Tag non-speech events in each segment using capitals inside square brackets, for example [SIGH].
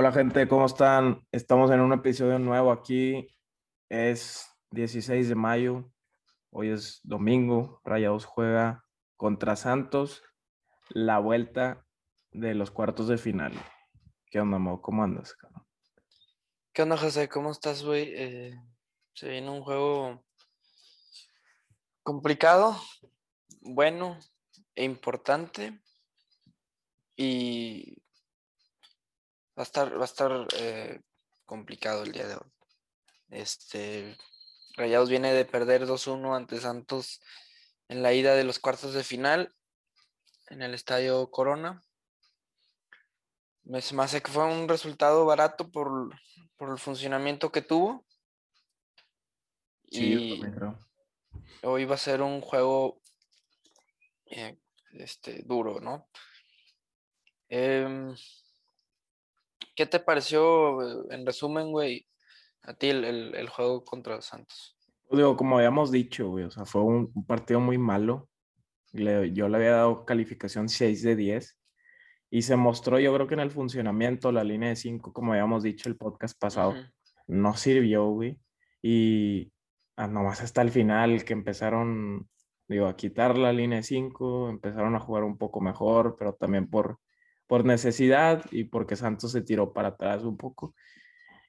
Hola gente, ¿cómo están? Estamos en un episodio nuevo aquí. Es 16 de mayo. Hoy es domingo. Rayados juega contra Santos. La vuelta de los cuartos de final. ¿Qué onda, Mo? ¿Cómo andas? ¿Qué onda, José? ¿Cómo estás, güey? Eh, se viene un juego complicado, bueno e importante. Y Va a estar, va a estar eh, complicado el día de hoy. Este, Rayados viene de perder 2-1 ante Santos en la ida de los cuartos de final en el estadio Corona. Me hace que fue un resultado barato por, el funcionamiento que tuvo. y hoy va a ser un juego eh, este, duro, ¿no? Eh, ¿Qué te pareció, en resumen, güey, a ti el, juego contra Santos? Pues digo, como habíamos dicho, güey, o sea, fue un, partido muy malo. yo le había dado calificación 6 de 10 y se mostró, yo creo que en el funcionamiento, la línea de 5, como habíamos dicho el podcast pasado, no sirvió, güey. Y ah, nomás hasta el final que empezaron, digo, a quitar la línea de 5, empezaron a jugar un poco mejor, pero también por por necesidad y porque Santos se tiró para atrás un poco.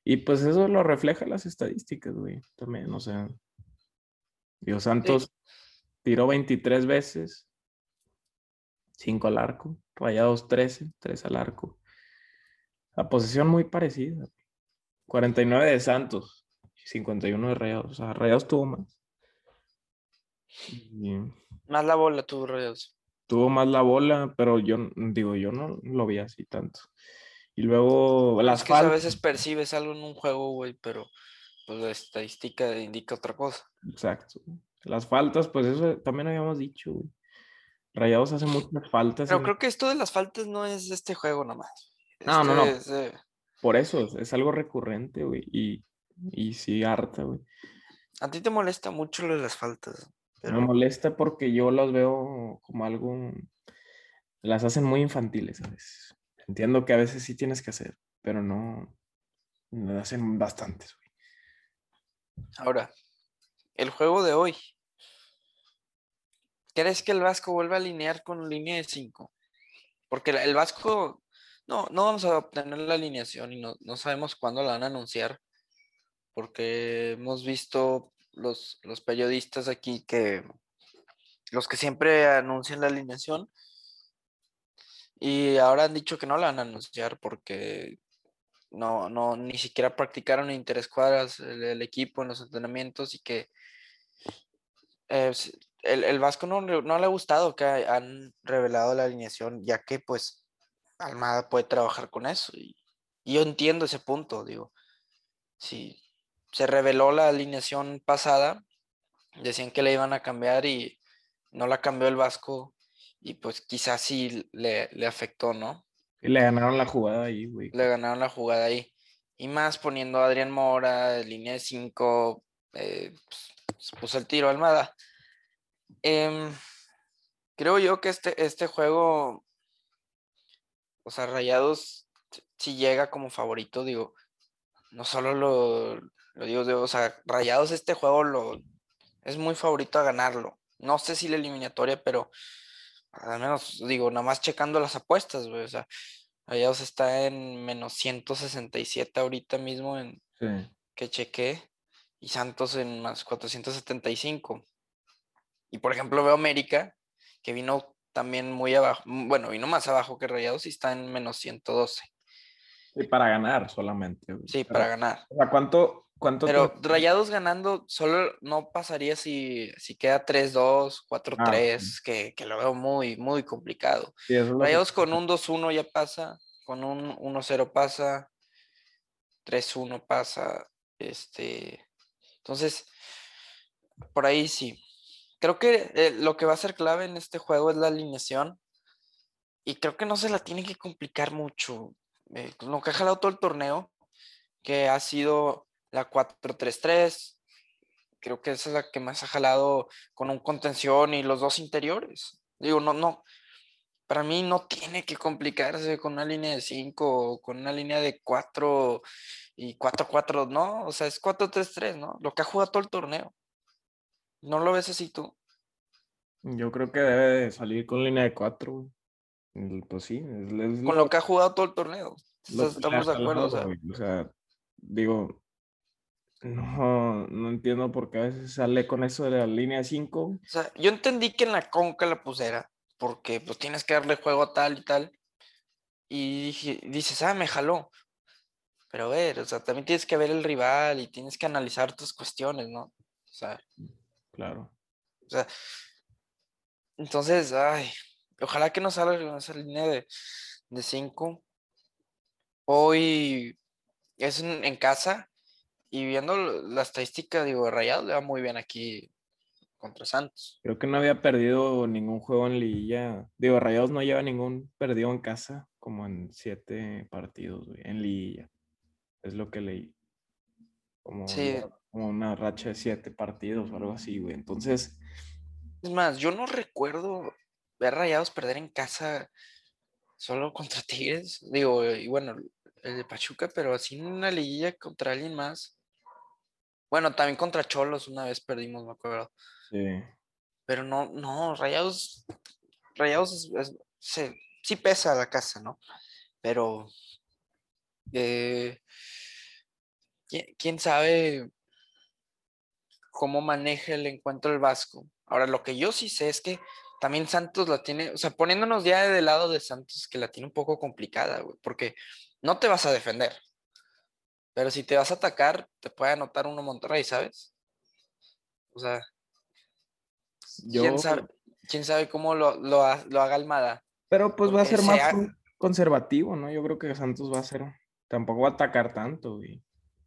Y pues eso lo refleja las estadísticas, güey. También, o sea, Santos tiró 23 veces, 5 al arco, Rayados 13, 3 al arco. La posición muy parecida. 49 de Santos, 51 de Rayados. O sea, Rayados tuvo más. Más la bola tuvo Rayados tuvo más la bola, pero yo digo, yo no lo vi así tanto. Y luego las es que a veces percibes algo en un juego, güey, pero pues la estadística indica otra cosa. Exacto. Las faltas, pues eso también habíamos dicho, güey. Rayados hace muchas faltas. Pero creo que esto de las faltas no es este juego nomás. No, no, no. Por eso, es algo recurrente, güey. Y, y sí, harta, güey. A ti te molesta mucho lo de las faltas. Me molesta porque yo las veo como algo, las hacen muy infantiles a veces. Entiendo que a veces sí tienes que hacer, pero no, las hacen bastantes. Ahora, el juego de hoy. ¿Crees que el Vasco vuelva a alinear con línea de 5? Porque el Vasco, no, no vamos a obtener la alineación y no, no sabemos cuándo la van a anunciar. Porque hemos visto los, periodistas aquí que, los que siempre anuncian la alineación, y ahora han dicho que no la van a anunciar porque no, no, ni siquiera practicaron interescuadras el, el equipo en los entrenamientos y que eh, el, el, Vasco no, no, le ha gustado que han revelado la alineación, ya que pues Almada puede trabajar con eso. Y, y yo entiendo ese punto, digo. Si, se reveló la alineación pasada, decían que le iban a cambiar y no la cambió el Vasco y pues quizás sí le, afectó, ¿no? Y le ganaron la jugada ahí, güey. Le ganaron la jugada ahí. Y más poniendo a Adrián Mora, línea de 5, eh, pues, se puso el tiro Almada. Em, creo yo que este, este juego, o sea, Rayados si llega como favorito, digo, no solo lo, lo digo, o sea, Rayados este juego lo, es muy favorito a ganarlo. No sé si la eliminatoria, pero al menos, digo, nada más checando las apuestas, güey. O sea, Rayados está en menos 167 ahorita mismo en que chequé. Y Santos en más 475. Y por ejemplo, veo América, que vino también muy abajo. Bueno, vino más abajo que Rayados y está en menos 112. Y para ganar solamente. Sí, para ganar. O sea, ¿cuánto, pero Rayados ganando solo no pasaría si, si queda 3-2, 4-3, ah, que, que, lo veo muy, muy complicado. Rayados con un 2-1 ya pasa, con un 1-0 pasa, 3-1 pasa. Este, entonces, por ahí sí. Creo que eh, lo que va a ser clave en este juego es la alineación. Y creo que no se la tiene que complicar mucho. Eh, lo que ha jalado todo el torneo, que ha sido la 4-3-3. Creo que esa es la que más ha jalado con un contención y los dos interiores. Digo, no, no. para mí no tiene que complicarse con una línea de 5 o con una línea de 4 y 4-4, no, o sea, es 4-3-3, ¿no? Lo que ha jugado todo el torneo. ¿No lo ves así tú? Yo creo que debe de salir con línea de 4. Pues sí, con lo que ha jugado todo el torneo. Estamos de acuerdo. o sea, digo, no, no entiendo por qué a veces sale con eso de la línea 5. O sea, yo entendí que en la conca la pusiera, porque pues tienes que darle juego a tal y tal. Y dices, ah, me jaló. Pero a ver, o sea, también tienes que ver el rival y tienes que analizar tus cuestiones, ¿no? O sea. Claro. O sea. Entonces, ay, ojalá que no salga esa línea de 5. Hoy es en casa y viendo la estadística, digo, Rayados le va muy bien aquí contra Santos. Creo que no había perdido ningún juego en liguilla. Digo, Rayados no lleva ningún perdido en casa, como en siete partidos, en liguilla. Es lo que leí. Como, como una racha de siete partidos o algo así, güey. Entonces. Es más, yo no recuerdo ver Rayados perder en casa solo [LAUGHS] contra Tigres. Digo, y bueno, el de Pachuca, pero así en una liguilla contra alguien más. Bueno, también contra Cholos una vez perdimos, me acuerdo. Sí. Pero no, no, Rayados, Rayados sí pesa la casa, ¿no? Pero eh, ¿quién, sabe cómo maneja el encuentro el Vasco. Ahora, lo que yo sí sé es que también Santos la tiene, o sea, poniéndonos ya del lado de Santos, que la tiene un poco complicada, güey, porque no te vas a defender. Pero si te vas a atacar, te puede anotar uno Monterrey, ¿sabes? O sea, ¿quién, sabe, cómo lo, lo, haga Almada? Pero pues va a ser más conservativo, ¿no? Yo creo que Santos va a ser, tampoco va a atacar tanto. O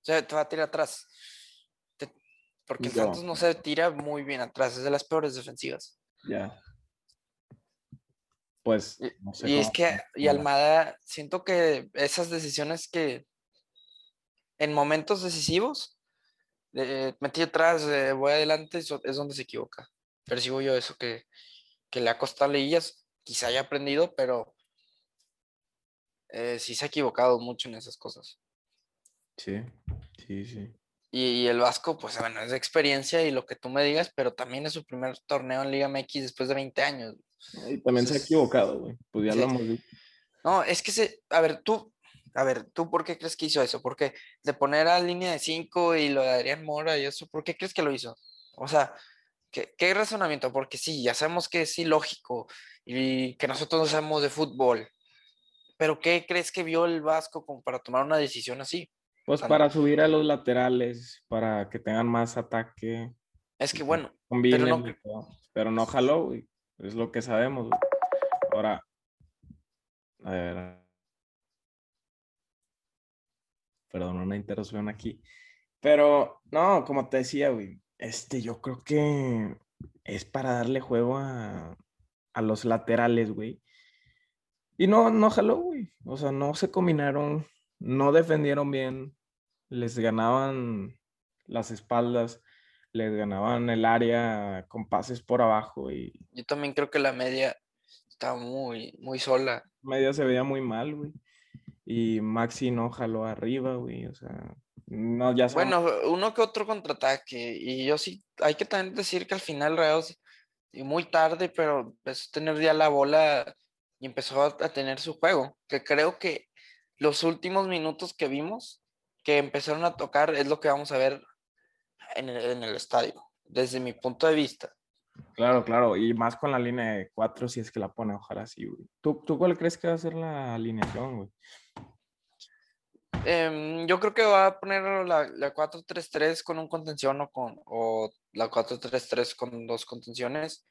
sea, te va a tirar atrás. porque Santos no se tira muy bien atrás, es de las peores defensivas. Ya. Pues, no sé. Y es que, y Almada, siento que esas decisiones que en momentos decisivos, eh, metí atrás, eh, voy adelante, es donde se equivoca. Percibo yo eso que, le ha costado leillas, quizá haya aprendido, pero eh, sí se ha equivocado mucho en esas cosas. Sí, sí, sí. Y, el Vasco, pues bueno, es de experiencia y lo que tú me digas, pero también es su primer torneo en Liga MX después de 20 años. Y también se ha equivocado, güey. Pues ya lo hemos visto. No, es que se, a ver, tú, a ver, ¿tú por qué crees que hizo eso? Porque de poner a línea de 5 y lo de Adrián Mora y eso, ¿por qué crees que lo hizo? O sea, ¿qué, ¿qué, razonamiento? Porque sí, ya sabemos que es ilógico y que nosotros no sabemos de fútbol. Pero ¿qué crees que vio el Vasco como para tomar una decisión así? Pues para subir a los laterales, para que tengan más ataque. Es que bueno, pero no, pero no jaló, Es lo que sabemos. Ahora, a ver, perdón, una interrupción aquí. Pero no, como te decía, güey, este, yo creo que es para darle juego a, a los laterales, güey. Y no, no jaló, güey. O sea, no se combinaron, no defendieron bien, les ganaban las espaldas, les ganaban el área con pases por abajo. Y... Yo también creo que la media estaba muy, muy sola. media se veía muy mal, güey y Maxi no jaló arriba, güey, o sea, no, ya Bueno, uno que otro contraataque, y yo sí, hay que también decir que al final Reos, y muy tarde, pero empezó a tener ya la bola y empezó a, tener su juego, que creo que los últimos minutos que vimos, que empezaron a tocar, es lo que vamos a ver en el, en el estadio, desde mi punto de vista. Claro, claro, y más con la línea de cuatro, si es que la pone, ojalá sí, güey. ¿Tú, ¿Tú cuál crees que va a ser la alineación, güey? Em, yo creo que va a poner la, la 4-3-3 con un contención o, con, o la 4-3-3 con dos contenciones.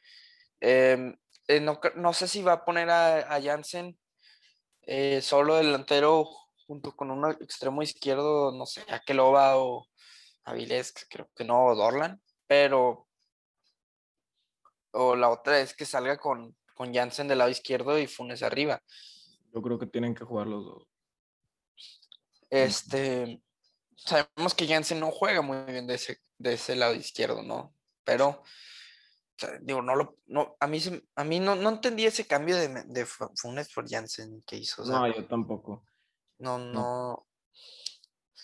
Em, eh, no, no, sé si va a poner a, a Jansen eh, solo delantero junto con un extremo izquierdo, no sé, a Keloba o Avilés, creo que no, o Dorlan, pero o la otra es que salga con, con Jansen del lado izquierdo y Funes arriba. Yo creo que tienen que jugar los dos. Este, sabemos que Jansen no juega muy bien de ese, de ese lado izquierdo, ¿no? Pero digo, no lo, no, a mí, a mí no, no entendí ese cambio de, de Fu- Funes por Jansen que hizo. o sea, No, yo tampoco. no, no,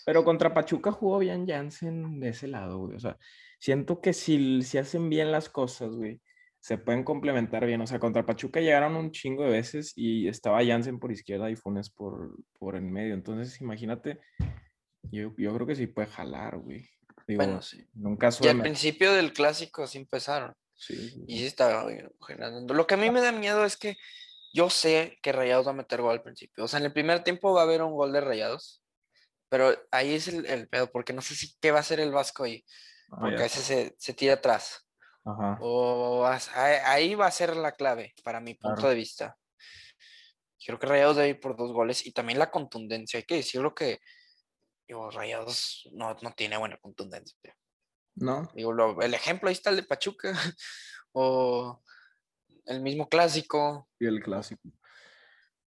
Pero contra Pachuca jugó bien Jansen de ese lado, güey. O sea, siento que si, si hacen bien las cosas, güey, se pueden complementar bien. O sea, contra Pachuca llegaron un chingo de veces y estaba Jansen por izquierda y Funes por, por en medio. Entonces, imagínate, yo, yo creo que sí puede jalar, güey. Digo, bueno, sí. en un caso Y al principio del clásico así empezaron. sí, sí, Y sí. sí estaba generando. Lo que a mí me da miedo es que yo sé que Rayados va a meter gol al principio. O sea, en el primer tiempo va a haber un gol de Rayados. Pero ahí es el, el pedo, porque no sé si qué va a hacer el Vasco ahí. Ah, Porque a veces se, se tira atrás. Ajá. O ahí ahí va a ser la clave, para mi punto Claro. de vista. Creo que Rayados debe ir por dos goles y también la contundencia. Hay que decirlo que digo, Rayados no, no tiene buena contundencia. ¿No? Digo, lo- el ejemplo ahí está el de Pachuca [LAUGHS] o el mismo clásico Y el clásico.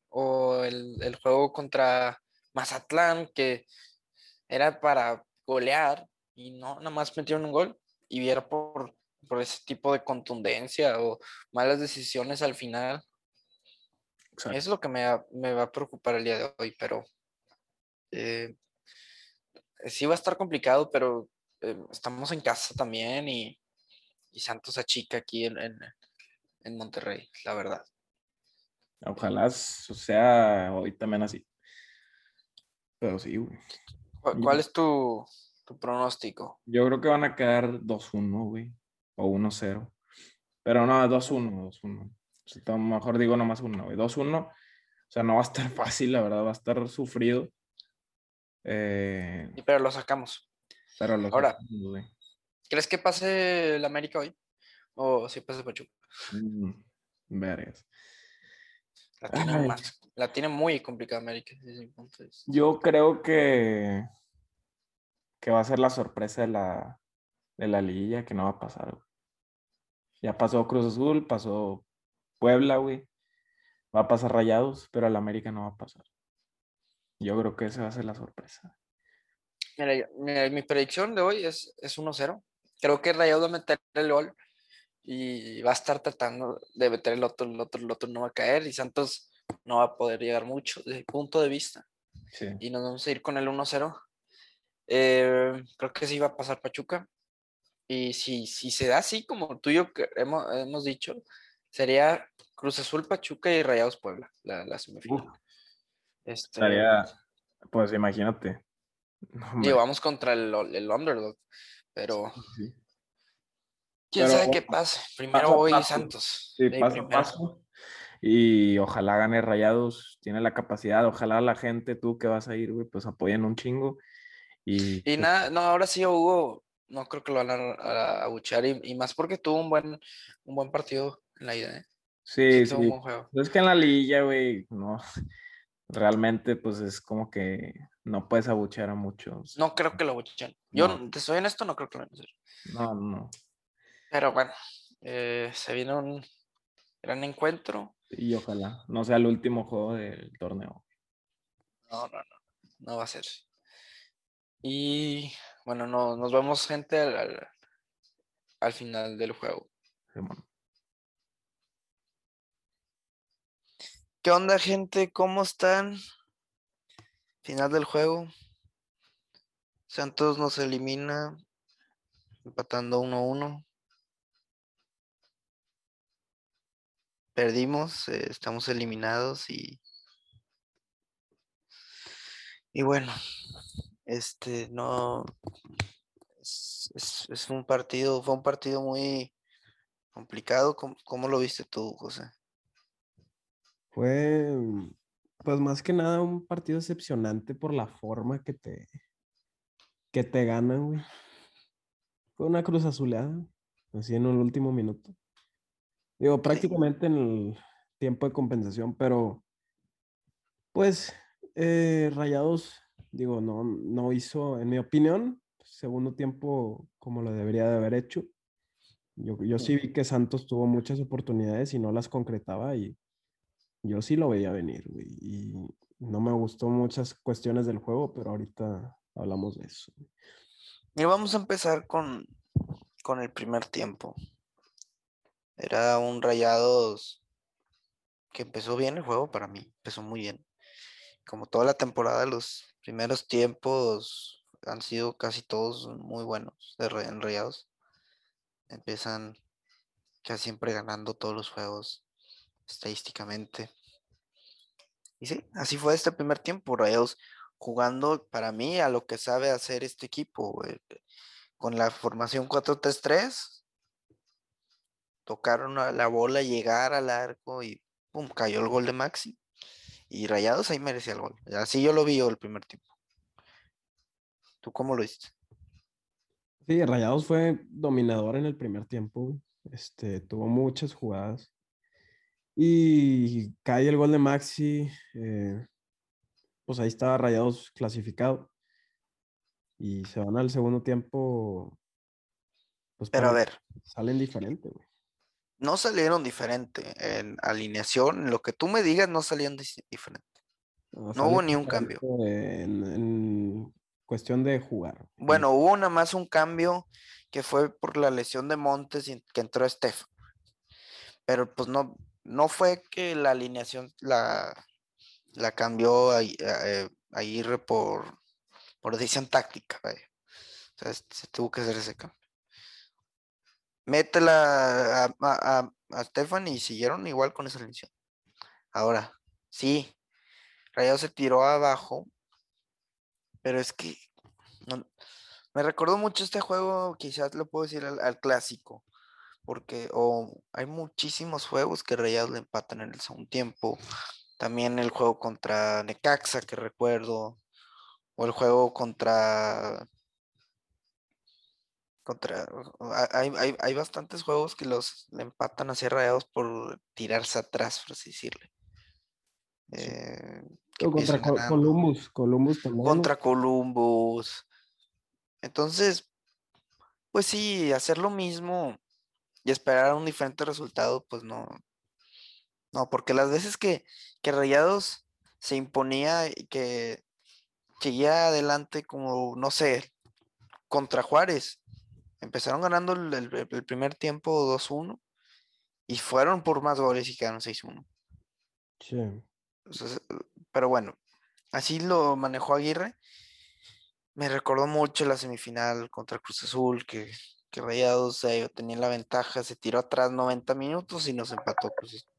o el, el juego contra Mazatlán que era para golear y no, nada más metieron un gol y era por, por ese tipo de contundencia o malas decisiones al final. Exacto. Es lo que me, va- me va a preocupar el día de hoy, pero eh, sí va a estar complicado, pero eh, estamos en casa también y, y Santos achica aquí en, en, en Monterrey, la verdad. Ojalá sea hoy también así. Pero sí, güey. ¿Cu- Yo- ¿Cuál es tu, tu pronóstico? Yo creo que van a quedar 2-1, güey. O 1-0. Pero no, 2-1, 2-1. O sea, mejor digo nomás uno, güey. 2-1. O sea, no va a estar [LAUGHS] fácil, la verdad. Va a estar sufrido. Eh, Y pero lo sacamos. pero lo Ahora. sacamos, güey. ¿Crees que pase el América hoy? ¿O si pase Pachuca? Mm, vergas. La tiene, más, la tiene muy complicada América. vista. Yo creo que, que va a ser la sorpresa de la, de la liguilla que no va a pasar, güey. Ya pasó Cruz Azul, pasó Puebla, güey. Va a pasar Rayados, pero al América no va a pasar. Yo creo que esa va a ser la sorpresa. Mira, yo- mira, mi predicción de hoy es, es 1-0. Creo que Rayados va a meter el gol y va a estar tratando de meter el otro, el otro, el otro no va a caer y Santos no va a poder llegar mucho desde mi punto de vista. Sí. Y nos vamos a ir con el 1-0. Eh, creo que sí va a pasar Pachuca. Y si, si se da así como tú y yo hemos, hemos dicho, sería Cruz Azul, Pachuca y Rayados Puebla, la, la semifinal. Este, estaría, pues imagínate. No, hombre, digo, vamos contra el, el underdog, pero sí. quién Pero sabe qué pase. Primero paso paso. Santos. Sí, paso a paso. Y ojalá gane Rayados, tiene la capacidad, ojalá la gente, tú que vas a ir, güey, pues apoyen un chingo. Y, Y pues, nada, no, ahora sí Hugo, no creo que lo van a, abuchear y, y más porque tuvo un buen, un buen partido en la ida, ¿eh? sí, sí. buen juego. Es que en la liguilla, güey, no, [LAUGHS] realmente pues es como que no puedes abuchear a muchos. No creo que lo abucheen. Yo, No. te soy honesto, no creo que lo vayan a hacer. No, no. Pero bueno, eh, se viene un gran encuentro. Y ojalá no sea el último juego del torneo. No, no, no, no va a ser. Y bueno, no, nos vemos gente al, al- al final del juego. ¿Qué onda, gente? ¿Cómo están? Final del juego. Santos nos elimina empatando 1-1. Perdimos, eh, estamos eliminados y y bueno, este no es, es- es un partido, fue un partido muy complicado. ¿Cómo, cómo lo viste tú, José? Fue, pues más que nada un partido decepcionante por la forma que te, que te ganan, güey. Fue una cruz azuleada, así en el último minuto. Digo, prácticamente en el tiempo de compensación, pero pues eh, Rayados, digo, no, no hizo, en mi opinión, segundo tiempo como lo debería de haber hecho. Yo, yo sí vi que Santos tuvo muchas oportunidades y no las concretaba y yo sí lo veía venir. Y no me gustó muchas cuestiones del juego, pero ahorita hablamos de eso. Y vamos a empezar con, con el primer tiempo. Era un Rayados que empezó bien el juego para mí, empezó muy bien. Como toda la temporada, los primeros tiempos han sido casi todos muy buenos de Ra- en Rayados. Empiezan casi siempre ganando todos los juegos estadísticamente. Y sí, así fue este primer tiempo, Rayados jugando para mí a lo que sabe hacer este equipo, güey, Con la formación 4-3-3, tocaron la bola, llegar al arco y pum, cayó el gol de Maxi. Y Rayados ahí merecía el gol. Así yo lo vi yo el primer tiempo. ¿Tú cómo lo viste? Sí, Rayados fue dominador en el primer tiempo. Este, tuvo muchas jugadas. Y cae el gol de Maxi. eh, pues ahí estaba Rayados clasificado. Y se van al segundo tiempo. Pues Pero a ver, Salen diferente, güey. No salieron diferente en alineación. Lo que tú me digas, no salieron diferente. No, No hubo ni un cambio. En, en cuestión de jugar. en- Bueno, hubo nada más un cambio que fue por la lesión de Montes y que entró Estefan. Pero pues no, no fue que la alineación la, la cambió a, a- a Aguirre por, por decisión táctica. vaya. O sea, se tuvo que hacer ese cambio. Métela a, a, a, y siguieron igual con esa alineación. Ahora, sí, Rayado se tiró abajo, pero es que no- me recordó mucho este juego, quizás lo puedo decir al, clásico, porque o hay muchísimos juegos que Rayados le empatan en el segundo tiempo. También el juego contra Necaxa, que recuerdo, o el juego contra. Contra hay, hay, hay bastantes juegos que los le empatan hacia Rayados por tirarse atrás, por así decirle. Eh, contra ganando Columbus. Columbus también. contra Columbus. Entonces, pues sí, hacer lo mismo y esperar un diferente resultado, pues no. No, porque las veces que, que Rayados se imponía y que seguía adelante como, no sé, contra Juárez, empezaron ganando el, el- el primer tiempo 2-1 y fueron por más goles y quedaron 6-1. Sí. Pero bueno, así lo manejó Aguirre. Me recordó mucho la semifinal contra Cruz Azul, que, que Rayados eh, tenía la ventaja, se tiró atrás 90 minutos y nos empató Cruz Azul.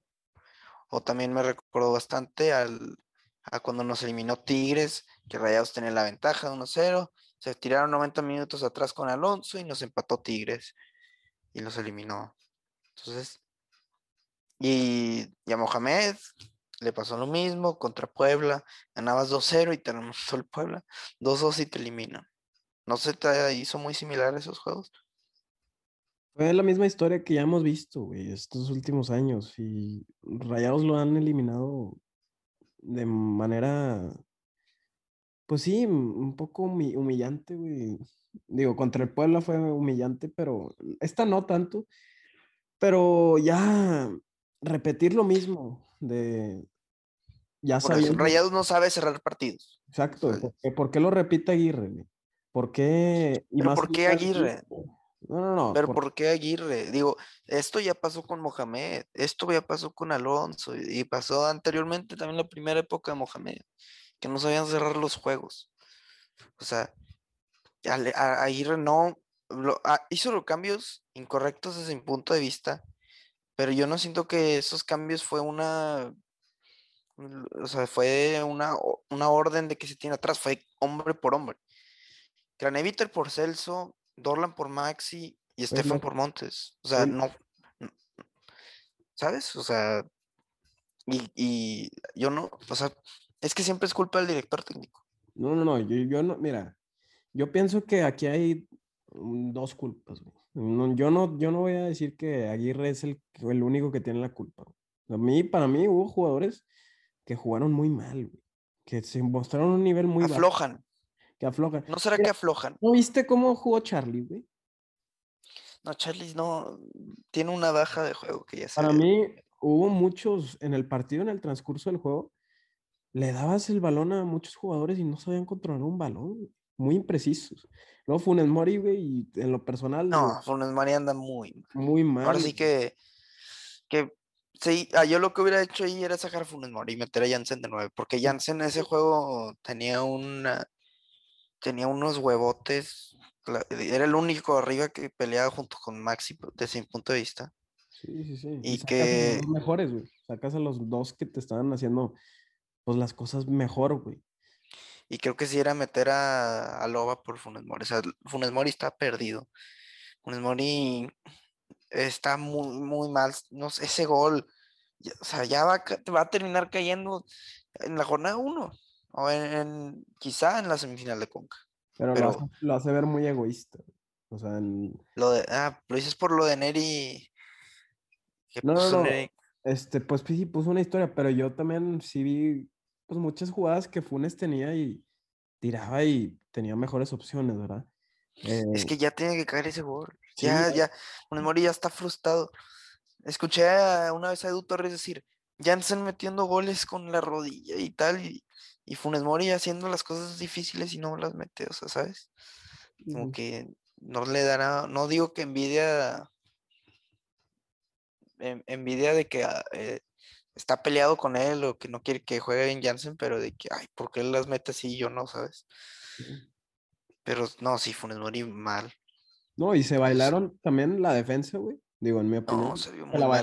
O también me recordó bastante al, a cuando nos eliminó Tigres, que Rayados tenía la ventaja de 1-0, se tiraron 90 minutos atrás con Alonso y nos empató Tigres y los eliminó. Entonces, y, y a Mohamed le pasó lo mismo contra Puebla, ganabas 2-0 [LAUGHS] y te remontó el Puebla, 2-2 y te eliminan. ¿No se te hizo muy similar esos juegos? Fue la misma historia que ya hemos visto, güey, estos últimos años. Y Rayados lo han eliminado de manera, pues sí, m- un poco humi- humillante, güey. Digo, contra el Puebla fue humillante, pero esta no tanto. Pero ya repetir lo mismo de ya sabiendo. Rayados no sabe cerrar partidos. Exacto, sea, ¿por qué, por qué lo repite Aguirre? güey? ¿Por qué? y ¿Pero más por qué Aguirre? No, no, no. Pero por- ¿por qué Aguirre? Digo, esto ya pasó con Mohamed, esto ya pasó con Alonso y y pasó anteriormente también la primera época de Mohamed, que no sabían cerrar los juegos. O sea, Ale- a- Aguirre no lo- ah, hizo los cambios incorrectos desde mi punto de vista, pero yo no siento que esos cambios fue una, o sea, fue una, una orden de que se tiene atrás, fue hombre por hombre. Craneviter por Celso, Dorlan por Maxi y Estefan lo- por Montes. O sea, no, no- ¿sabes? O sea, y, y yo no, o sea, es que siempre es culpa del director técnico. No, no, no, yo, yo no, mira, yo pienso que aquí hay mm, dos culpas. No, yo no, yo no voy a decir que Aguirre es el, el único que tiene la culpa. A mí, para mí, hubo jugadores que jugaron muy mal, güey, que se mostraron un nivel muy bajo, Aflojan. que aflojan. ¿No será Mira, que aflojan? ¿No viste cómo jugó Charlie, güey? No, Charlie no tiene una baja de juego que ya se Para mí, hubo muchos en el partido, en el transcurso del juego, le dabas el balón a muchos jugadores y no sabían controlar un balón, muy imprecisos. Luego Funes Mori, güey, y en lo personal, No, digo, Funes Mari anda muy mal. muy mal. Ahora sí que Que sí, ah, yo lo que hubiera hecho ahí era sacar a Funes Mori y meter a Jansen de nueve, porque Jansen en ese juego tenía una tenía unos huevotes. Era el único arriba que peleaba junto con Maxi desde mi punto de vista. Sí, sí, sí. Y sacas a que- los mejores, güey. Sacas a los dos que te estaban haciendo, pues, las cosas mejor, güey. Y creo que sí era meter a, a Loba por Funes Mori. O sea, Funes Mori está perdido. Funes Mori está muy, muy mal. No sé, ese gol. ya- O sea, ya va, va a terminar cayendo en la jornada 1. O en, en- quizá en la semifinal de Conca. Pero, Pero- lo, hace, lo hace ver muy egoísta. O sea, en- Lo de, ah, lo dices por lo de Neri. que No, no, puso no. Neri- este, pues sí puso una historia, pero yo también sí vi, pues, muchas jugadas que Funes tenía y tiraba y tenía mejores opciones, ¿verdad? Es Eh, que ya tiene que caer ese gol. Sí, Ya, ya-. Funes Mori ya está frustrado. Escuché una vez a Edu Torres decir, Jansen metiendo goles con la rodilla y tal, y, y Funes Mori haciendo las cosas difíciles y no las mete, o sea, ¿sabes? Como que no le dará, no digo que envidia, en- envidia de que ah, eh, está peleado con él o que no quiere que juegue bien Jansen, pero de que, ay, ¿por qué él las mete así y yo no, ¿sabes? Pero no, sí, Funes Mori mal. No, y se bailaron también la defensa, güey. Digo, en mi opinión. No, se vio se muy la mal.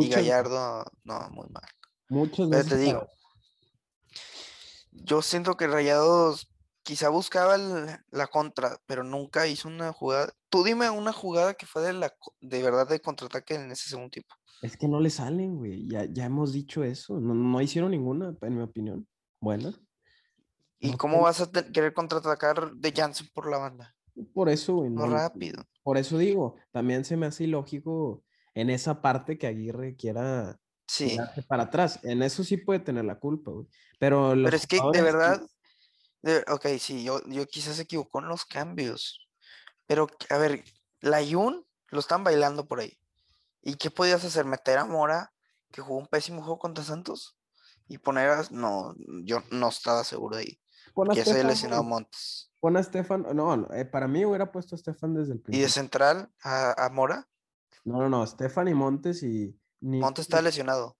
y Gallardo, no, muy mal. muchas Pero veces. te la- digo, yo siento que Rayados quizá buscaba el- la contra, pero nunca hizo una jugada. Tú dime una jugada que fue de, la, de verdad de contraataque en ese segundo tiempo. Es que no le salen, güey. Ya, ya hemos dicho eso. No, no hicieron ninguna, en mi opinión. Buena. ¿Y No cómo vas a querer contraatacar de Jansen por la banda? Por eso, güey. No rápido. Por eso digo, también se me hace ilógico en esa parte que Aguirre quiera Sí, para atrás. En eso sí puede tener la culpa, güey. Pero, pero es que de verdad, de- ok, sí, yo, yo quizás se equivocó en los cambios. Pero, a ver, Layun lo están bailando por ahí. ¿Y qué podías hacer? ¿Meter a Mora, que jugó un pésimo juego contra Santos? Y poner a... No, yo no estaba seguro ahí. Ya se había lesionado güey. Montes. Pon a Estefan. No, eh, para mí hubiera puesto a Estefan desde el Y de principio. central a, a Mora, No, no, no. Estefan y Montes y. Ni... Montes está lesionado.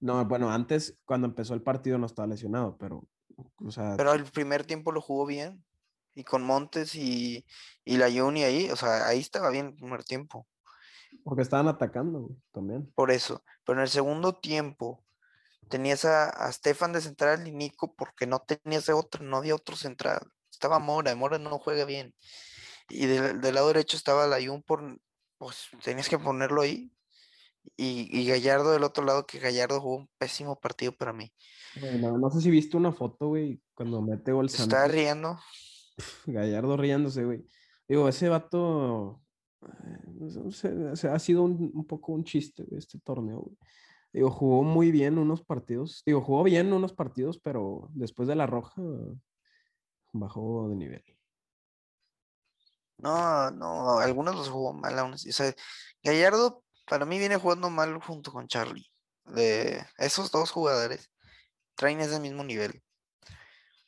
No, bueno, antes, cuando empezó el partido, no estaba lesionado, pero. O sea, Pero el primer tiempo lo jugó bien. Y con Montes y, y la Juni ahí, o sea, ahí estaba bien el primer tiempo. Porque estaban atacando, güey, también. Por eso. Pero en el segundo tiempo tenías a, a Stefan de central y Nico porque no tenías de otro, no había otro central. Estaba Mora, Mora no juega bien. Y del, del lado derecho estaba la Jun por, pues tenías que ponerlo ahí. Y, y Gallardo del otro lado, que Gallardo jugó un pésimo partido para mí. Bueno, no sé si viste una foto, güey, cuando mete gol está Santos. riendo. [LAUGHS] Gallardo riéndose, güey. Digo, ese vato eh, se- ha sido un, un poco un chiste, este torneo, güey. Digo, jugó muy bien unos partidos. Digo, jugó bien unos partidos, pero después de la roja bajó de nivel. No, no, algunos los jugó mal aún así. O sea, Gallardo para mí viene jugando mal junto con Charlie. De esos dos jugadores traen ese mismo nivel.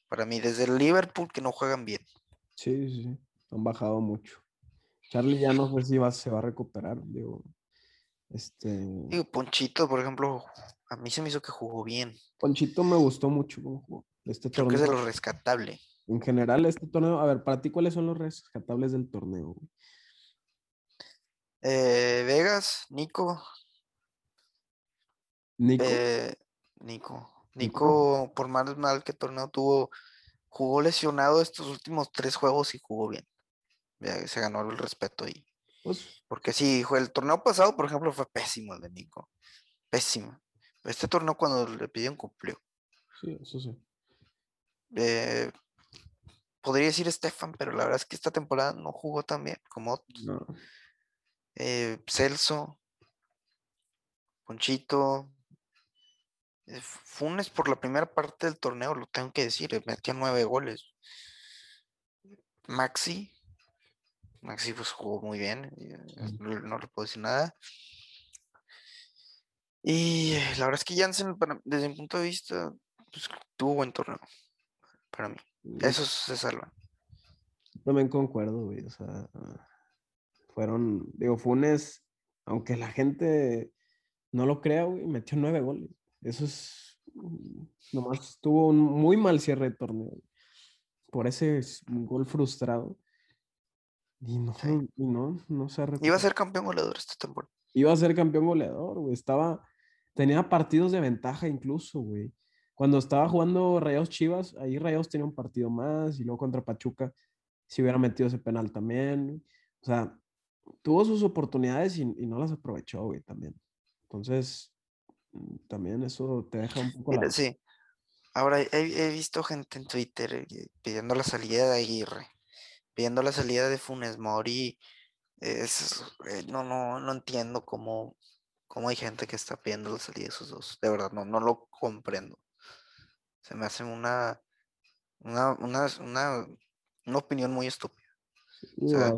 Para mí, desde el Liverpool que no juegan bien. Sí, sí. Han bajado mucho. Charlie ya no sé si va, se va a recuperar. Digo, este. Digo, Ponchito, por ejemplo, a mí se me hizo que jugó bien. Ponchito me gustó mucho cómo jugó. Este Creo que es de torneo. lo rescatable. En general, este torneo. A ver, para ti, ¿cuáles son los rescatables del torneo? güey? Eh, Vegas, Nico, Nico. eh, Nico. Nico. Nico, por más mal que torneo tuvo, jugó lesionado estos últimos tres juegos y jugó bien. Ya se ganó el respeto ahí. pues, Porque sí, fue el torneo pasado, por ejemplo, fue pésimo el de Nico. Pésimo. Este torneo cuando le pidieron cumplió. sí, eso sí. Eh, podría decir Stefan, pero la verdad es que esta temporada no jugó tan bien como otros. No. Eh, Celso, Ponchito, eh, Funes por la primera parte del torneo, lo tengo que decir, metió nueve goles. Maxi, Maxi pues jugó muy bien, eh, no, no le puedo decir nada. Y eh, la verdad es que Jansen, para- desde mi punto de vista, pues, tuvo buen torneo, para mí. Eso se salva. también concuerdo, güey. O sea, fueron. Digo, Funes, aunque la gente no lo crea, güey, metió nueve goles. Eso es, nomás tuvo un muy mal cierre de torneo. Por ese gol frustrado. Y no, Sí. y no, no se ha Iba a ser campeón goleador esta temporada. Iba a ser campeón goleador, güey. Estaba, tenía partidos de ventaja incluso, güey. Cuando estaba jugando Rayados Chivas, ahí Rayados tenía un partido más y luego contra Pachuca si hubiera metido ese penal también. O sea, tuvo sus oportunidades y, y no las aprovechó, güey, también. Entonces, mm, también eso te deja un poco la... Sí. Ahora, he, he visto gente en Twitter eh, pidiendo la salida de Aguirre, pidiendo la salida de Funes Mori. Es, eh, no, no, no entiendo cómo, cómo hay gente que está pidiendo la salida de esos dos. De verdad, no, no lo comprendo. Se me hace una, una, una, una, una opinión muy estúpida. Sí, sea.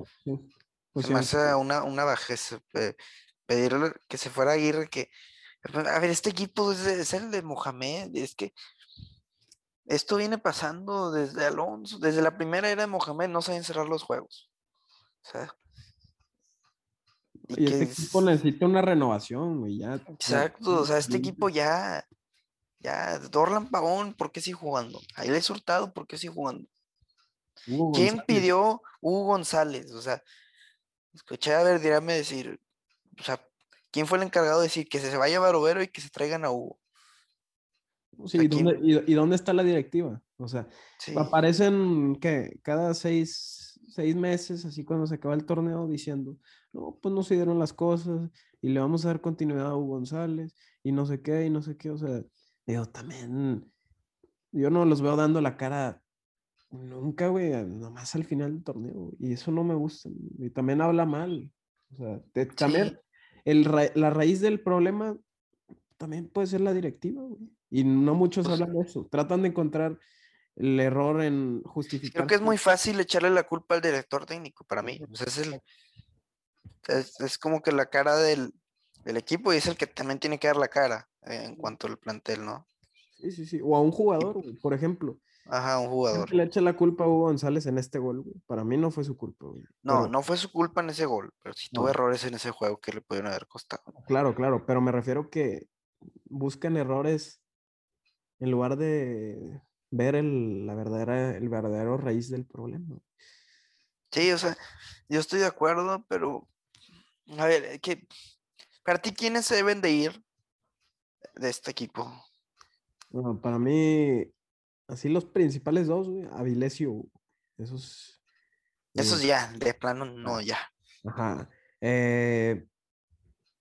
Pues Se me hace una, una bajeza eh, pedirle que se fuera Aguirre, que, a ver, este equipo es el de Mohamed, es que esto viene pasando desde Alonso, desde la primera era de Mohamed, no saben cerrar los juegos. O sea, y este equipo es- necesita una renovación, güey, ya. exacto, o sea, este equipo ya, ya, Dorlan Pavón, ¿por qué sigue jugando? Ahí le Hurtado, ¿por qué sigue jugando? Hugo ¿Quién González, pidió Hugo González? O sea, escuché a ver, dígame decir, o sea, ¿quién fue el encargado de decir que se vaya Barovero y que se traigan a Hugo? Sí, ¿y dónde, ¿quién- y, y dónde está la directiva? O sea, Sí, aparecen que cada seis, seis meses, así cuando se acaba el torneo, diciendo, no, pues no se dieron las cosas y le vamos a dar continuidad a Hugo González y no sé qué, y no sé qué. O sea, digo, también, yo no los veo dando la cara nunca, güey, nomás al final del torneo. Y eso no me gusta. Y también habla mal. O sea, te- también el la raíz del problema también puede ser la directiva, güey. Y no muchos Pues- hablan de eso. Tratan de encontrar el error en Creo justificar. que es muy fácil echarle la culpa al director técnico para mí. O sea, es, el, es, es como que la cara del, del equipo y es el que también tiene que dar la cara eh, en cuanto al plantel, ¿no? Sí, sí, sí. O a un jugador, güey, por ejemplo. Ajá, un jugador. Le echa la culpa a Hugo González en este gol, güey. Para mí no fue su culpa, güey. No, Pero- no fue su culpa en ese gol, pero sí tuvo No. errores en ese juego que le pudieron haber costado. Claro, claro, pero me refiero que buscan errores en lugar de ver el, la verdadera, el verdadero raíz del problema. Sí, o sea, yo estoy de acuerdo, pero a ver, eh, que para ti quiénes se deben de ir de este equipo? Bueno, para mí, así los principales dos, güey, Hugo. Esos. Esos eh, ya, de plano, no, ya. Ajá. Eh,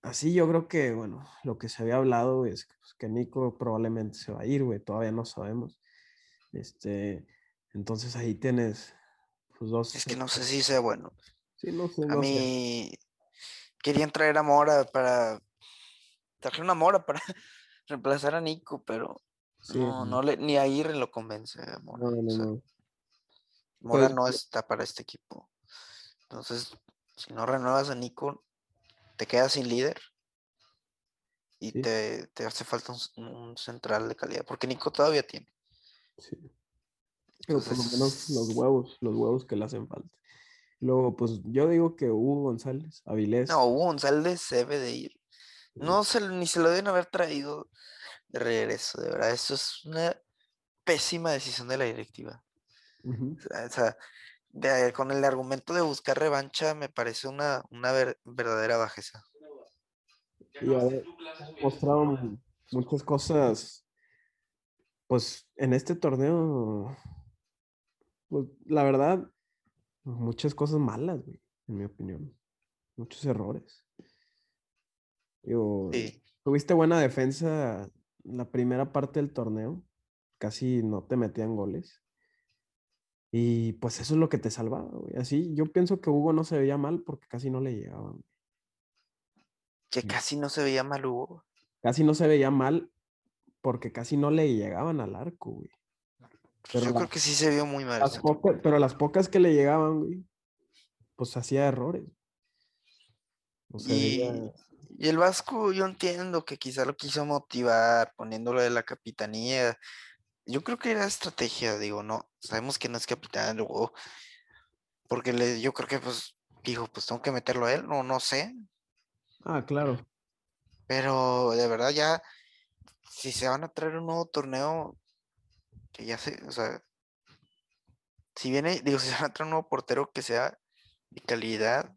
así yo creo que, bueno, lo que se había hablado es que, pues, que Nico probablemente se va a ir, güey, todavía no sabemos. Este, entonces ahí tienes pues, dos. Es que no sé si sea bueno. Sí, no sé, A no sé. mí querían traer a Mora para trajeron una Mora para [LAUGHS] reemplazar a Nico, pero Sí, no, no le, ni a Aguirre lo convence a Mora. no, o sea, no. Mora Pues, no está para este equipo. Entonces, si no renuevas a Nico, te quedas sin líder y Sí. te, te hace falta un, central de calidad, porque Nico todavía tiene. Sí. Pero por lo menos los huevos, los huevos que le hacen falta. Luego, pues yo digo que Hugo González, Avilés. No, Hugo González debe de ir. No se, ni se lo deben haber traído de regreso, de verdad. Eso es una pésima decisión de la directiva. o sea, de- con el argumento de buscar revancha me parece una, una ver- verdadera bajeza. Y muchas cosas, pues en este torneo, pues la verdad, muchas cosas malas, güey, en mi opinión. Muchos errores. Digo, Sí, tuviste buena defensa la primera parte del torneo, casi no te metían goles. Y pues eso es lo que te salvaba, güey. Así, yo pienso que Hugo no se veía mal porque casi no le llegaban. que Sí. casi no se veía mal Hugo. Casi no se veía mal porque casi no le llegaban al arco, güey. Pero Yo la- creo que sí se vio muy mal. Las pero las pocas que le llegaban, güey, pues hacía errores. Y, veía- y el Vasco, yo entiendo que quizá lo quiso motivar poniéndolo de la capitanía. Yo creo que era estrategia, digo, no, sabemos que no es capitán luego, porque le, yo creo que pues dijo, pues tengo que meterlo a él, no, no sé. Ah, claro. Pero de verdad ya, si se van a traer un nuevo torneo, que ya se, o sea, si viene, digo, [LAUGHS] si se van a traer un nuevo portero que sea de calidad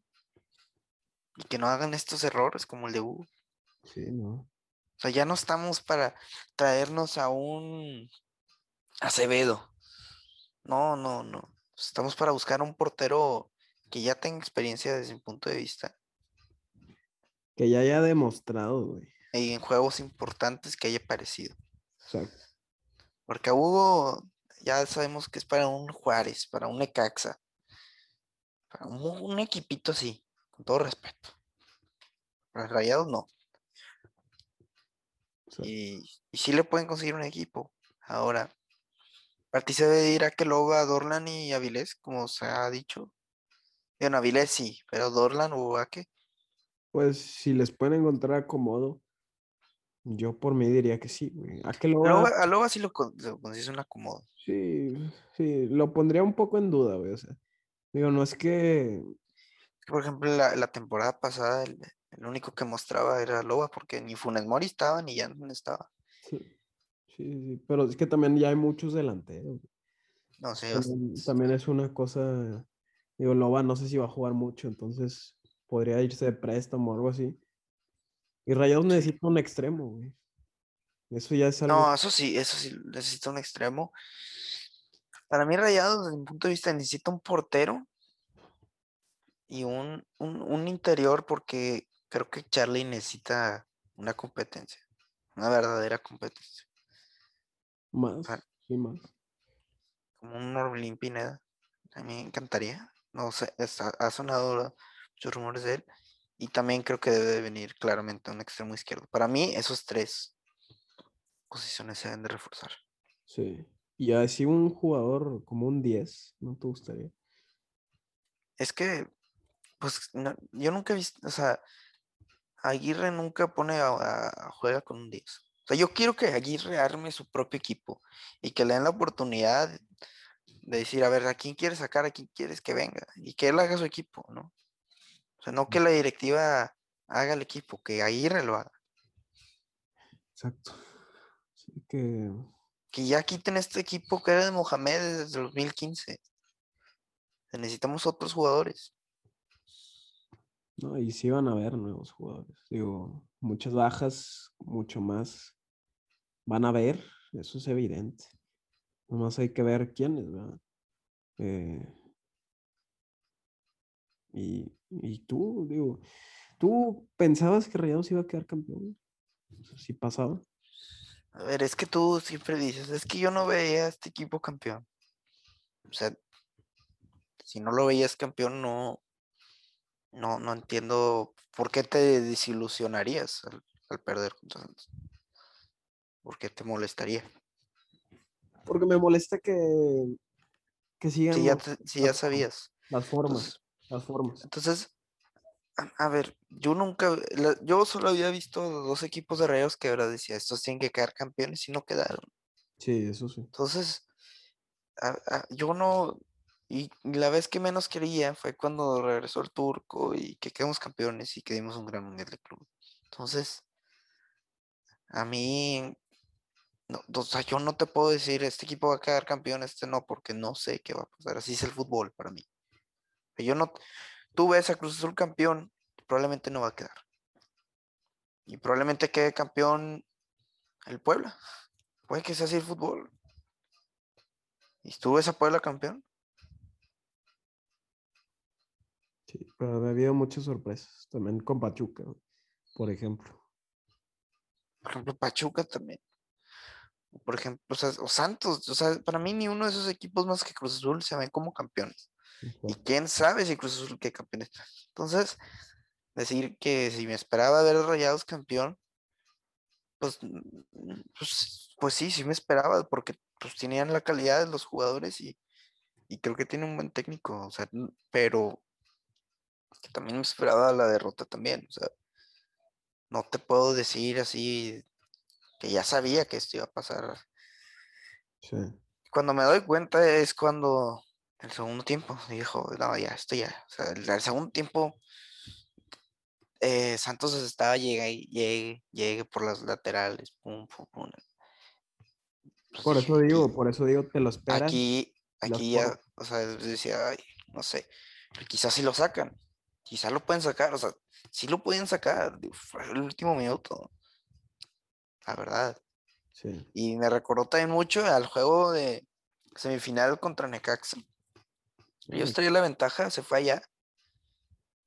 y que no hagan estos errores como el de Hugo. Sí, no. O sea, ya no estamos para traernos a un Acevedo. No, no, no. Estamos para buscar un portero que ya tenga experiencia desde mi punto de vista. Que ya haya demostrado, güey. Y en juegos importantes que haya parecido. Exacto. Porque a Hugo ya sabemos que es para un Juárez, para un Necaxa. Para un, un equipito así, con todo respeto. Para Rayados no. Y, y sí le pueden conseguir un equipo. Ahora, para ti se debe ir a que luego a Dorlan y Avilés, como se ha dicho. Bueno, Avilés sí, pero Dorlan o a qué. Pues si les pueden encontrar acomodo, yo por mí diría que sí, güey. A que lo Luego, a Loba sí lo, con- lo consigues un acomodo. Sí, sí, lo pondría un poco en duda, güey. O sea, digo, no es que. Por ejemplo, la, la temporada pasada el, el único que mostraba era Loba, porque ni Funes Mori estaba, ni Jansen estaba. Sí, sí, sí, pero es que también ya hay muchos delanteros. No sé, También, también es una cosa. Digo, Loba no sé si va a jugar mucho, entonces podría irse de préstamo o algo así. Y Rayados necesita un extremo, güey. Eso ya es algo. No, eso sí, eso sí, necesita un extremo. Para mí, Rayados, desde mi punto de vista, necesita un portero y un, un, un interior, porque creo que Charlie necesita una competencia, una verdadera competencia, Más, sí, más. como un Orbelín Pineda. A mí me encantaría. No sé, está- ha sonado muchos rumores de él. Y también creo que debe de venir claramente un extremo izquierdo. Para mí, esos tres posiciones se deben de reforzar. Sí. Y así un jugador como un 10, ¿no te gustaría? Es que, pues, no- yo nunca he visto, o sea, Aguirre nunca pone a- a- juega con un 10. O sea, yo quiero que Aguirre arme su propio equipo y que le den la oportunidad de decir, a ver, ¿a quién quieres sacar? ¿A quién quieres que venga? Y que él haga su equipo, ¿no? O sea, no que la directiva haga el equipo, que Aguirre lo haga. Exacto. Que Que ya quiten este equipo que era de Mohamed desde el 2015. Necesitamos otros jugadores. No, y sí van a haber nuevos jugadores. Digo, muchas bajas, mucho más. Van a haber, eso es evidente. Nomás hay que ver quiénes, ¿verdad? Eh, y, y tú, digo, ¿tú pensabas que Rayados iba a quedar campeón? Si pasaba. A ver, es que tú siempre dices, es que yo no veía a este equipo campeón. O sea, si no lo veías campeón, no, no, no entiendo por qué te desilusionarías al, al perder contra Santos. ¿Por qué te molestaría? Porque me molesta que, que sigan Si ya, los- te- si ya sabías. las formas, Entonces, las formas. entonces, a, a ver, yo nunca, la- yo solo había visto dos equipos de Rayados que ahora decía, estos tienen que quedar campeones y no quedaron. Sí, eso sí. Entonces, a- a- yo no, y la vez que menos quería fue cuando regresó el turco y que quedamos campeones y que dimos un gran mundial de club. Entonces, a mí, no, o sea, yo no te puedo decir, este equipo va a quedar campeón, este no, porque no sé qué va a pasar. Así es el fútbol para mí. Yo no, tú ves a Cruz Azul campeón, probablemente no va a quedar. Y probablemente quede campeón el Puebla. Puede que sea así el fútbol. ¿Y tú ves a Puebla campeón? Sí, pero ha habido muchas sorpresas. También con Pachuca, por ejemplo. Por ejemplo, Pachuca también. Por ejemplo, o, sea, o Santos. O sea, para mí ni uno de esos equipos más que Cruz Azul se ven como campeones. Y quién sabe si Cruz Azul quede campeones. Entonces, decir que si me esperaba ver Rayados campeón, pues, pues, pues sí, sí me esperaba, porque pues tenían la calidad de los jugadores y, y creo que tiene un buen técnico, o sea, pero que también me esperaba la derrota también, o sea, no te puedo decir así que ya sabía que esto iba a pasar. Sí. Cuando me doy cuenta es cuando el segundo tiempo dijo, no, ya, esto ya, o sea, el, el segundo tiempo eh, Santos estaba llega y llegue, llegue por las laterales. Pum, pum, pum. Pues Por eso digo, aquí- por eso digo, te lo esperas. Aquí, aquí ya, o sea, decía, ay, no sé, quizás sí lo sacan, quizás lo pueden sacar, o sea, sí lo pueden sacar, el último minuto, la verdad. Sí. Y me recordó también mucho al juego de semifinal contra Necaxa. Ellos Sí. traían la ventaja, se fue allá.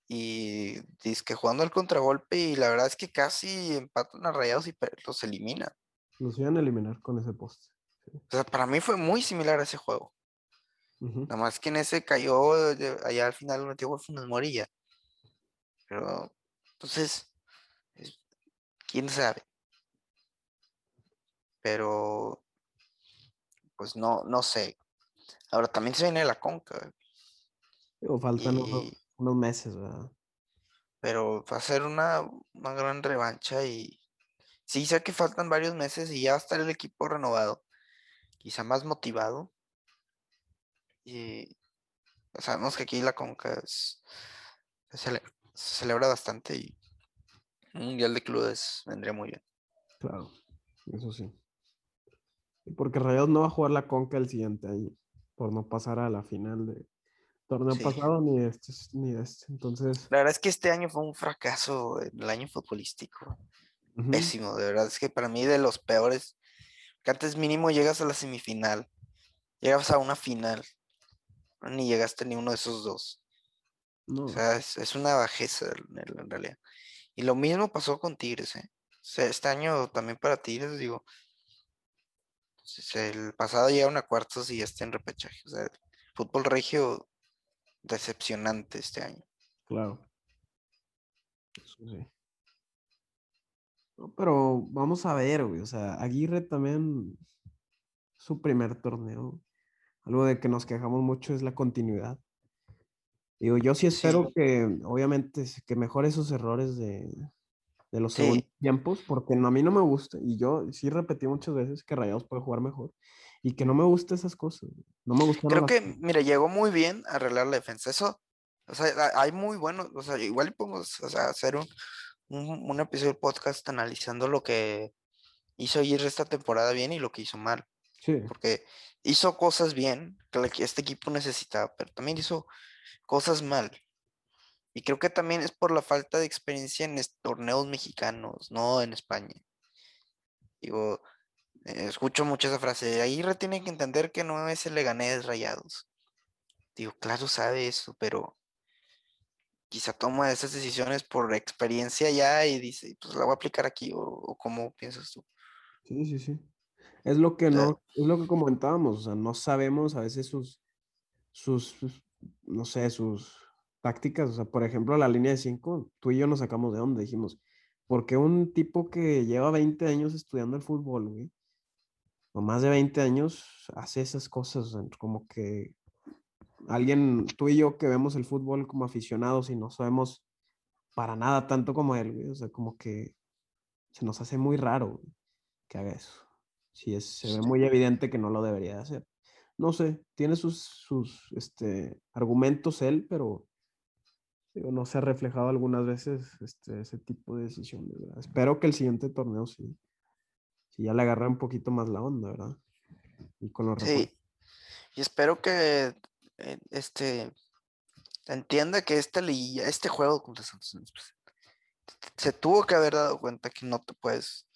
Y que jugando al contragolpe, y la verdad es que casi empatan a rayados y los eliminan. Los iban a eliminar con ese poste. O sea, para mí fue muy similar a ese juego. Ujú. Nada más que en ese cayó allá al final metió Funes Morilla. Pero, entonces, es- quién sabe. Pero, pues no, no sé. Ahora también se viene la conca, Digo, faltan unos, y- unos meses, ¿verdad? pero va a ser una, una gran revancha y sí sé que faltan varios meses y ya va a estar el equipo renovado, quizá más motivado. Y sabemos que aquí la conca es- cele- se celebra bastante y un mundial de clubes vendría muy bien. Claro, eso sí. Porque Rayados no va a jugar la Conca el siguiente año, por no pasar a la final de torneo Sí. pasado ni de este, ni de este. Entonces, La verdad es que este año fue un fracaso, el año futbolístico. Pésimo, de verdad. Es que para mí de los peores. Que antes mínimo llegas a la semifinal. Llegas a una final. Ni llegaste ni uno de esos dos. No, O sea, es, es una bajeza en, realidad. Y lo mismo pasó con Tigres, ¿eh? O sea, este año también para Tigres, digo. El pasado llegaron a cuartos y ya está en repechaje. O sea, fútbol regio decepcionante este año. claro. Eso sí. No, pero vamos a ver, güey. O sea, Aguirre también, su primer torneo. Algo de que nos quejamos mucho es la continuidad. Digo, yo sí espero Sí. que, obviamente, que mejore esos errores de, de los Sí. segundos tiempos, porque no- a mí no me gusta. Y yo sí repetí muchas veces que Rayados puede jugar mejor y que no me gustan esas cosas. No me gustaron Creo las- que, mira, llegó muy bien a arreglar la defensa. Eso, o sea, ha- hay muy buenos, o sea, igual podemos o sea, hacer un, un, un episodio de podcast analizando lo que hizo Aguirre esta temporada bien y lo que hizo mal. Sí, Porque hizo cosas bien que este equipo necesitaba, pero también hizo cosas mal. Y creo que también es por la falta de experiencia en torneos mexicanos, no en España. Digo, eh, escucho mucho esa frase, Aguirre tiene que entender que no es el Leganés Rayados. Digo, claro sabe eso, pero quizá toma esas decisiones por experiencia ya y dice, pues la voy a aplicar aquí, o, o cómo piensas tú. sí, sí, sí. Es lo que no, es lo que comentábamos, o sea, no sabemos a veces sus, sus, sus, no sé, sus tácticas. O sea, por ejemplo, la línea de 5, tú y yo nos sacamos de onda, dijimos, ¿por qué un tipo que lleva 20 años estudiando el fútbol, güey? O más de 20 años hace esas cosas, como que alguien, tú y yo que vemos el fútbol como aficionados y no sabemos para nada tanto como él, güey, o sea, como que se nos hace muy raro güey, que haga eso. Sí, es, se ve muy evidente que no lo debería de hacer. No sé, tiene sus, sus este, argumentos él, pero digo, no se ha reflejado algunas veces este, ese tipo de decisiones. ¿verdad? Espero que el siguiente torneo sí, sí ya le agarre un poquito más la onda, ¿verdad? Y con los. Sí, y espero que eh, este entienda que esta liguilla, este juego contra Santos especial, se tuvo que haber dado cuenta que no te puedes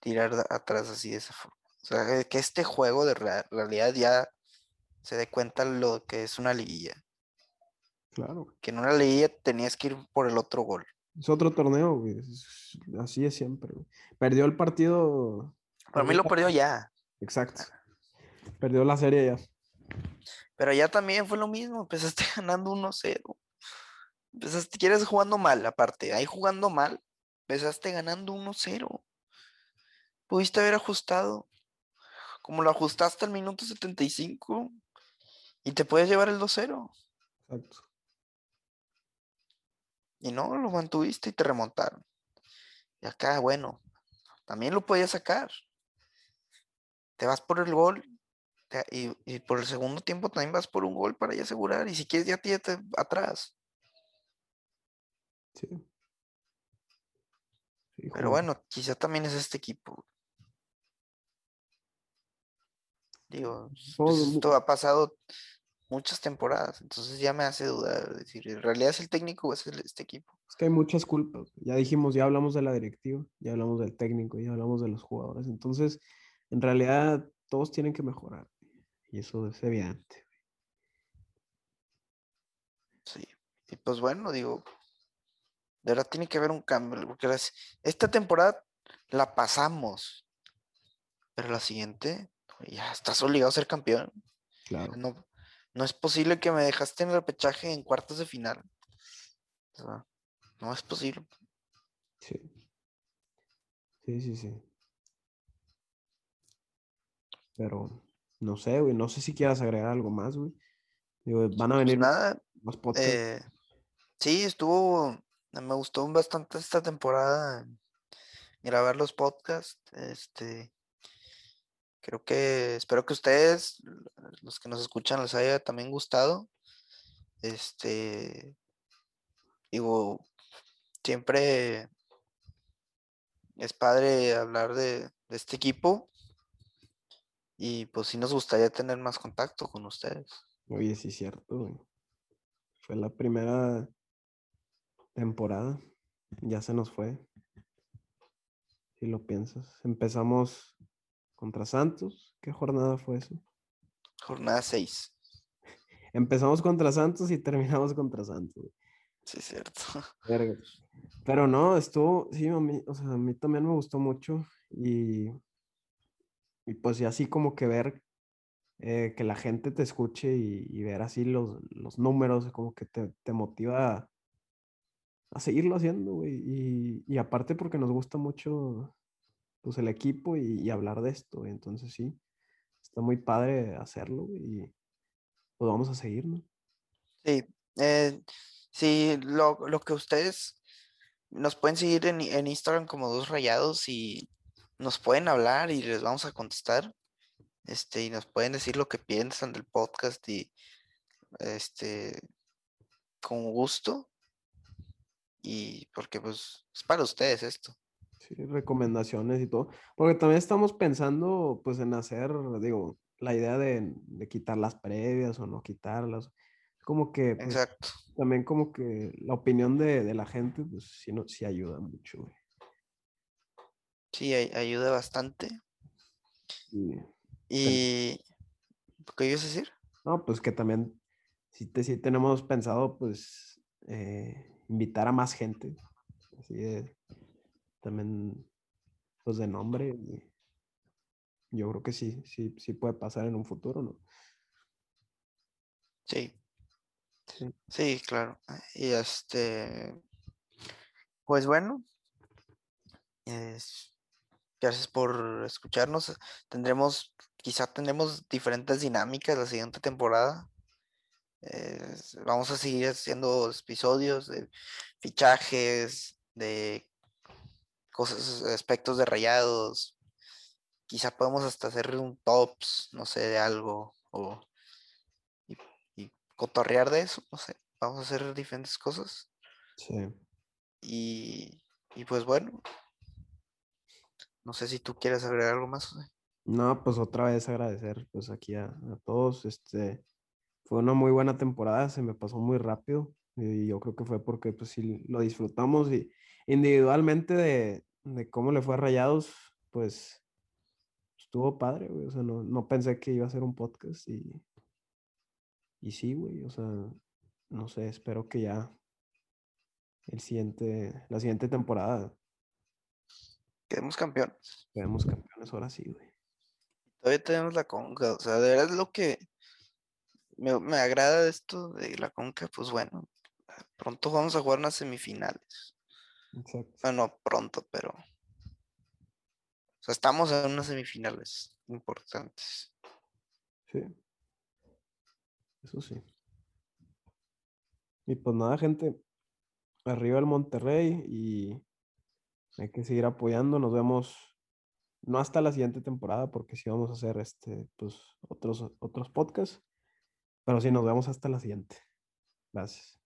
tirar atrás así de esa forma. O sea, que este juego de rea- realidad ya se dé cuenta lo que es una liguilla. Claro. Que en una liguilla tenías que ir por el otro gol. Es otro torneo, güey. así es siempre. güey. Perdió el partido. Para mí lo perdió ya. Exacto. Perdió la serie ya. Pero ya también fue lo mismo. Empezaste [LAUGHS] ganando 1-0. Empezaste, quieres jugando mal, aparte. Ahí jugando mal, empezaste ganando 1-0. Pudiste haber ajustado. Como lo ajustaste al minuto 75. Y te puedes llevar el 2-0. Exacto. Y no, lo mantuviste y te remontaron. Y acá, bueno, también lo podías sacar. Te vas por el gol. te- y, y por el segundo tiempo también vas por un gol para ya asegurar. Y si quieres, ya tírate atrás. Sí. Sí, Pero bueno, quizá también es este equipo. Digo, pues, Todo pues, esto ha pasado muchas temporadas, entonces ya me hace dudar. Decir, ¿en realidad es el técnico o es el- este equipo? Es que hay muchas culpas. Ya dijimos, ya hablamos de la directiva, ya hablamos del técnico, ya hablamos de los jugadores. Entonces, en realidad, todos tienen que mejorar. Y eso es evidente. Sí. Y pues bueno, digo, de verdad tiene que haber un cambio, porque esta temporada la pasamos, pero la siguiente, ya estás obligado a ser campeón. Claro. No, no es posible que me dejaste en el repechaje en cuartos de final. O sea, no es posible. Sí. Sí, sí, sí. Pero no sé, güey. No sé si quieras agregar algo más, güey. Digo, van a Pues venir nada, más podcasts. eh, sí, estuvo, me gustó bastante esta temporada grabar los podcasts. Este, creo que, espero que ustedes, los que nos escuchan, les haya también gustado. Este, digo, siempre es padre hablar de, este equipo y pues sí nos gustaría tener más contacto con ustedes. Oye, sí, cierto. Fue la primera temporada. Ya se nos fue. Si lo piensas. Empezamos contra Santos. ¿Qué jornada fue eso? Jornada 6. Empezamos contra Santos y terminamos contra Santos. Sí, es cierto. [LAUGHS] Verga. Pero no, estuvo, sí, a mí, o sea, a mí también me gustó mucho y, y pues y así como que ver eh, que la gente te escuche y, y ver así los, los números, como que te, te motiva a, a seguirlo haciendo, güey. Y, y aparte porque nos gusta mucho pues el equipo y, hablar de esto. Entonces sí, está muy padre hacerlo y pues vamos a seguir, ¿no? Sí, eh, sí, lo, lo que ustedes nos pueden seguir en, en Instagram como dos rayados y nos pueden hablar y les vamos a contestar. Este, y nos pueden decir lo que piensan del podcast y este con gusto. Y porque pues es para ustedes esto. Sí, recomendaciones y todo. Porque también estamos pensando, pues, en hacer, digo, la idea de, de quitar las previas o no quitarlas. Como que, pues, Exacto. también como que la opinión de, de la gente, pues, sí, no, sí ayuda mucho, güey. Sí, ay- ayuda bastante. Y, Y ¿qué ibas a decir? no, pues que también, sí, te, sí tenemos pensado, pues, eh, invitar a más gente. Así de, también, pues, de nombre. y yo creo que sí, sí, sí puede pasar en un futuro, ¿no? Sí. Sí. Sí, claro. Y este, pues bueno, es- gracias por escucharnos. Tendremos, quizá tendremos diferentes dinámicas la siguiente temporada. Vamos a seguir haciendo episodios de fichajes, de cosas, aspectos de rayados. Quizá podemos hasta hacer un tops, no sé, de algo o y, y cotorrear de eso, no sé. Vamos a hacer diferentes cosas. Sí. Y, y pues bueno, no sé si tú quieres agregar algo más. José. No, pues otra vez agradecer pues aquí a, a todos. Este fue una muy buena temporada, se me pasó muy rápido y yo creo que fue porque pues sí lo disfrutamos y individualmente de, de cómo le fue a Rayados, pues estuvo padre, güey. O sea, no, no pensé que iba a ser un podcast y, y sí, güey. O sea, no sé, espero que ya el siguiente, la siguiente temporada Quedemos campeones. quedemos campeones ahora sí, güey. Todavía tenemos la conca. O sea, de verdad es lo que me, me agrada de esto de la conca. Pues bueno, pronto vamos a jugar unas semifinales. Exacto. Bueno, no pronto, pero. O sea, estamos en unas semifinales importantes. Sí. Eso sí. Y pues nada, gente. Arriba el Monterrey y hay que seguir apoyando. Nos vemos no hasta la siguiente temporada, porque sí vamos a hacer este, pues, otros, otros podcasts. Pero sí, nos vemos hasta la siguiente. Gracias.